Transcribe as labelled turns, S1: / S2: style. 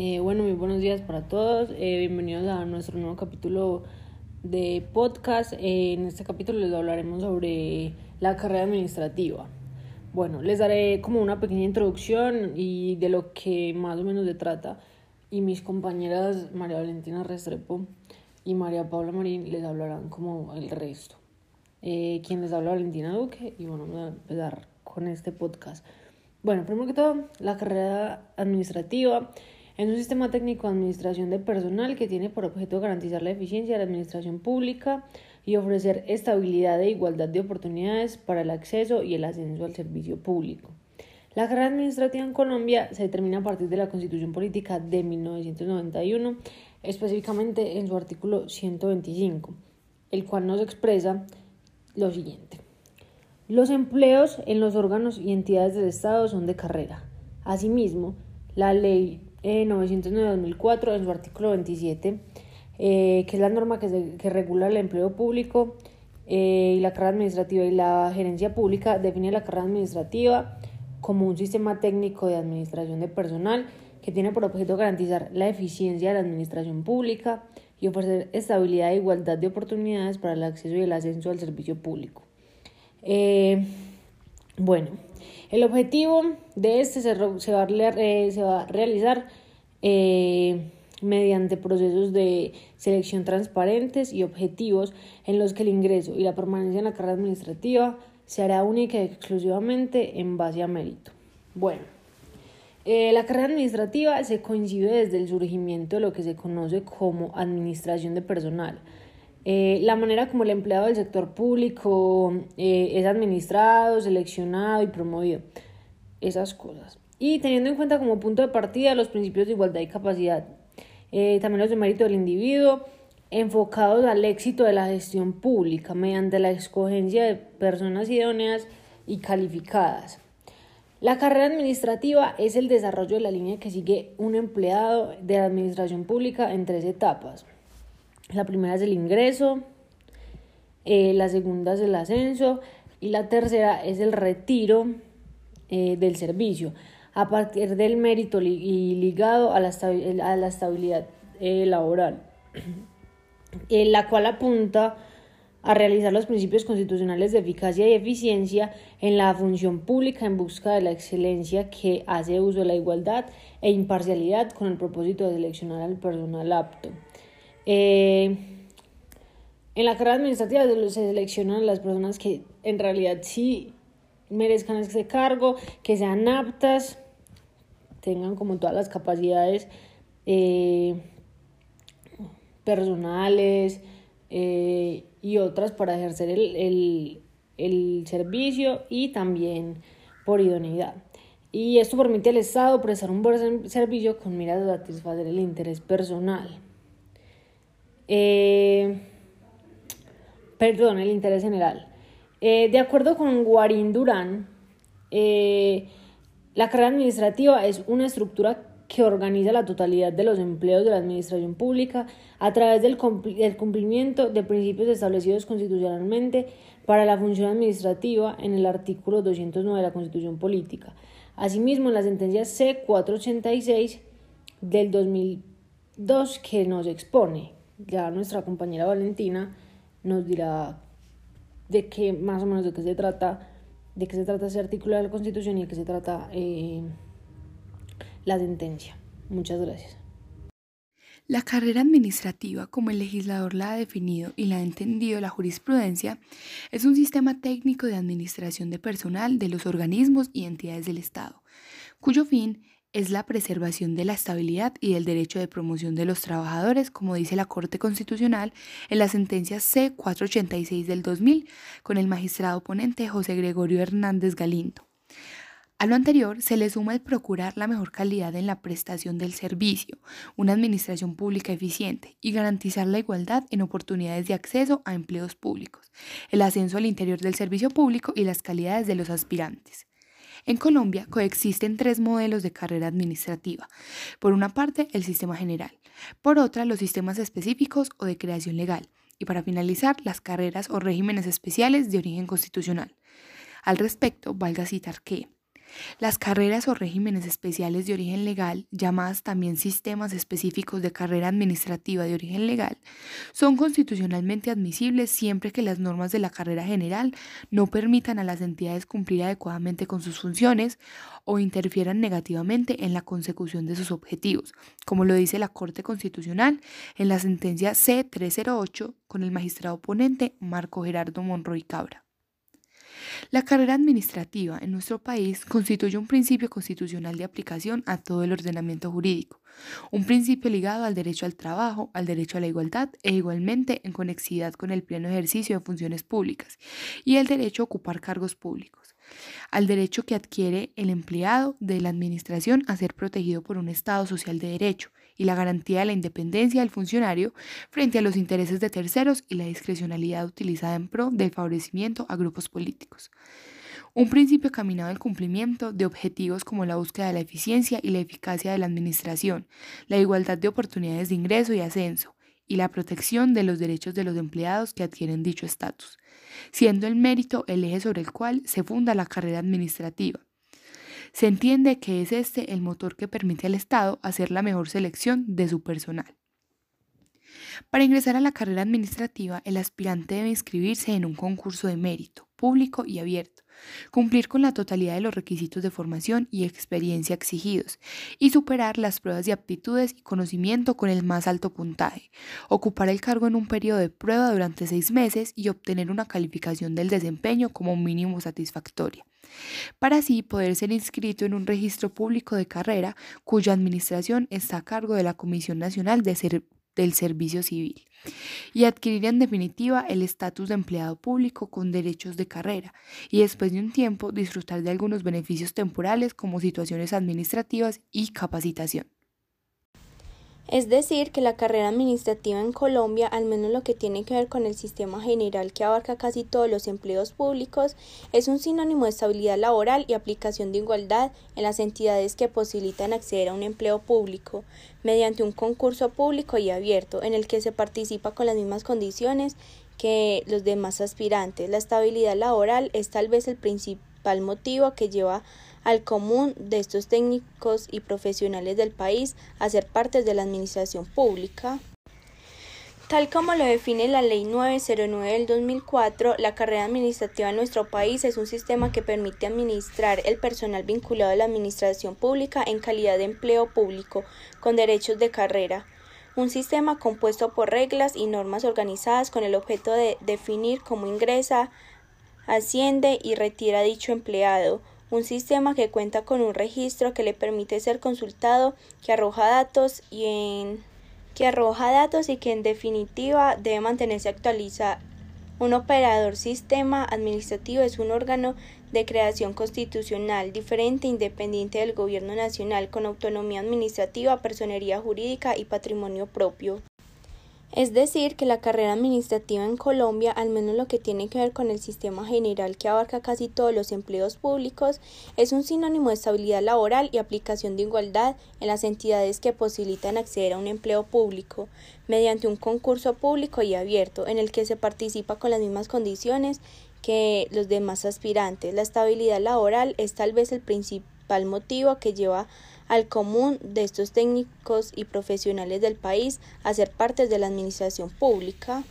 S1: Eh, bueno, muy buenos días para todos. Eh, bienvenidos a nuestro nuevo capítulo de podcast. Eh, en este capítulo les hablaremos sobre la carrera administrativa. Bueno, les daré como una pequeña introducción y de lo que más o menos se trata. Y mis compañeras María Valentina Restrepo y María Paula Marín les hablarán como el resto. quien les habla Valentina Duque y bueno, vamos a empezar con este podcast. Bueno, primero que todo, la carrera administrativa es un sistema técnico de administración de personal que tiene por objeto garantizar la eficiencia de la administración pública y ofrecer estabilidad e igualdad de oportunidades para el acceso y el ascenso al servicio público. La carrera administrativa en Colombia se determina a partir de la Constitución Política de 1991, específicamente en su artículo 125, el cual nos expresa lo siguiente. Los empleos en los órganos y entidades del Estado son de carrera. Asimismo, la Ley 909-2004, en su artículo 27, eh, que es la norma que, regula el empleo público eh, y la carrera administrativa y la gerencia pública, define la carrera administrativa como un sistema técnico de administración de personal que tiene por objeto garantizar la eficiencia de la administración pública y ofrecer estabilidad e igualdad de oportunidades para el acceso y el ascenso al servicio público. Eh, bueno, el objetivo de este se, va, a, eh, se va a realizar eh, mediante procesos de selección transparentes y objetivos en los que el ingreso y la permanencia en la carrera administrativa se hará única y exclusivamente en base a mérito. Bueno, la carrera administrativa se coincide desde el surgimiento de lo que se conoce como administración de personal eh, la manera como el empleado del sector público eh, es administrado, seleccionado y promovido. Esas cosas. Y teniendo en cuenta como punto de partida los principios de igualdad y capacidad, eh, también los de mérito del individuo, enfocados al éxito de la gestión pública mediante la escogencia de personas idóneas y calificadas. La carrera administrativa es el desarrollo de la línea que sigue un empleado de la administración pública en tres etapas. La primera es el ingreso, eh, la segunda es el ascenso y la tercera es el retiro eh, del servicio a partir del mérito y ligado a la, estabilidad eh, laboral, la cual apunta a realizar los principios constitucionales de eficacia y eficiencia en la función pública en busca de la excelencia que hace uso de la igualdad e imparcialidad con el propósito de seleccionar al personal apto. Eh, en la carrera administrativa se seleccionan las personas que en realidad sí merezcan ese cargo, que sean aptas, tengan como todas las capacidades eh, personales eh, y otras para ejercer el, el servicio y también por idoneidad. Y esto permite al Estado prestar un buen servicio con miras a satisfacer el interés personal. Eh, perdón, el interés general. Eh, de acuerdo con Guarín Durán, eh, la carrera administrativa es una estructura que organiza la totalidad de los empleos de la administración pública a través del, cumplimiento de principios establecidos constitucionalmente para la función administrativa en el artículo 209 de la Constitución Política. Asimismo, en la sentencia C486 del 2002 que nos expone ya nuestra compañera Valentina nos dirá de qué más o menos de qué se trata, de qué se trata ese artículo de la Constitución y de qué se trata eh, la sentencia. Muchas gracias.
S2: La carrera administrativa, como el legislador la ha definido y la ha entendido la jurisprudencia, es un sistema técnico de administración de personal de los organismos y entidades del Estado, cuyo fin es la preservación de la estabilidad y del derecho de promoción de los trabajadores, como dice la Corte Constitucional en la sentencia C486 del 2000, con el magistrado ponente José Gregorio Hernández Galindo. A lo anterior se le suma el procurar la mejor calidad en la prestación del servicio, una administración pública eficiente y garantizar la igualdad en oportunidades de acceso a empleos públicos, el ascenso al interior del servicio público y las calidades de los aspirantes. En Colombia coexisten tres modelos de carrera administrativa. Por una parte, el sistema general. Por otra, los sistemas específicos o de creación legal. Y para finalizar, las carreras o regímenes especiales de origen constitucional. Al respecto, valga citar que Las carreras o regímenes especiales de origen legal, llamadas también sistemas específicos de carrera administrativa de origen legal, son constitucionalmente admisibles siempre que las normas de la carrera general no permitan a las entidades cumplir adecuadamente con sus funciones o interfieran negativamente en la consecución de sus objetivos, como lo dice la Corte Constitucional en la sentencia C308 con el magistrado ponente Marco Gerardo Monroy Cabra. La carrera administrativa en nuestro país constituye un principio constitucional de aplicación a todo el ordenamiento jurídico, un principio ligado al derecho al trabajo, al derecho a la igualdad e igualmente en conexidad con el pleno ejercicio de funciones públicas y el derecho a ocupar cargos públicos, al derecho que adquiere el empleado de la administración a ser protegido por un Estado social de derecho y la garantía de la independencia del funcionario frente a los intereses de terceros y la discrecionalidad utilizada en pro del favorecimiento a grupos políticos. Un principio caminado al cumplimiento de objetivos como la búsqueda de la eficiencia y la eficacia de la administración, la igualdad de oportunidades de ingreso y ascenso, y la protección de los derechos de los empleados que adquieren dicho estatus, siendo el mérito el eje sobre el cual se funda la carrera administrativa se entiende que es este el motor que permite al Estado hacer la mejor selección de su personal. Para ingresar a la carrera administrativa, el aspirante debe inscribirse en un concurso de mérito, público y abierto, cumplir con la totalidad de los requisitos de formación y experiencia exigidos y superar las pruebas de aptitudes y conocimiento con el más alto puntaje, ocupar el cargo en un periodo de prueba durante seis meses y obtener una calificación del desempeño como mínimo satisfactoria para así poder ser inscrito en un registro público de carrera cuya administración está a cargo de la Comisión Nacional del Servicio Civil y adquirir en definitiva el estatus de empleado público con derechos de carrera y después de un tiempo disfrutar de algunos beneficios temporales como situaciones administrativas y capacitación.
S3: Es decir, que la carrera administrativa en Colombia, al menos lo que tiene que ver con el sistema general que abarca casi todos los empleos públicos, es un sinónimo de estabilidad laboral y aplicación de igualdad en las entidades que posibilitan acceder a un empleo público mediante un concurso público y abierto en el que se participa con las mismas condiciones que los demás aspirantes. La estabilidad laboral es tal vez el principal motivo que lleva al común de estos técnicos y profesionales del país a ser de la administración pública. Tal como lo define la Ley 909 del 2004, la carrera administrativa en nuestro país es un sistema que permite administrar el personal vinculado a la administración pública en calidad de empleo público, con derechos de carrera. Un sistema compuesto por reglas y normas organizadas con el objeto de definir cómo ingresa, asciende y retira dicho empleado, un sistema que cuenta con un registro que le permite ser consultado, que arroja datos y en que arroja datos y que en definitiva debe mantenerse actualizado. Un operador sistema administrativo es un órgano de creación constitucional, diferente e independiente del gobierno nacional, con autonomía administrativa, personería jurídica y patrimonio propio. Es decir, que la carrera administrativa en Colombia, al menos lo que tiene que ver con el sistema general que abarca casi todos los empleos públicos, es un sinónimo de estabilidad laboral y aplicación de igualdad en las entidades que posibilitan acceder a un empleo público mediante un concurso público y abierto en el que se participa con las mismas condiciones que los demás aspirantes. La estabilidad laboral es tal vez el principal motivo que lleva al común de estos técnicos y profesionales del país a ser parte de la administración pública.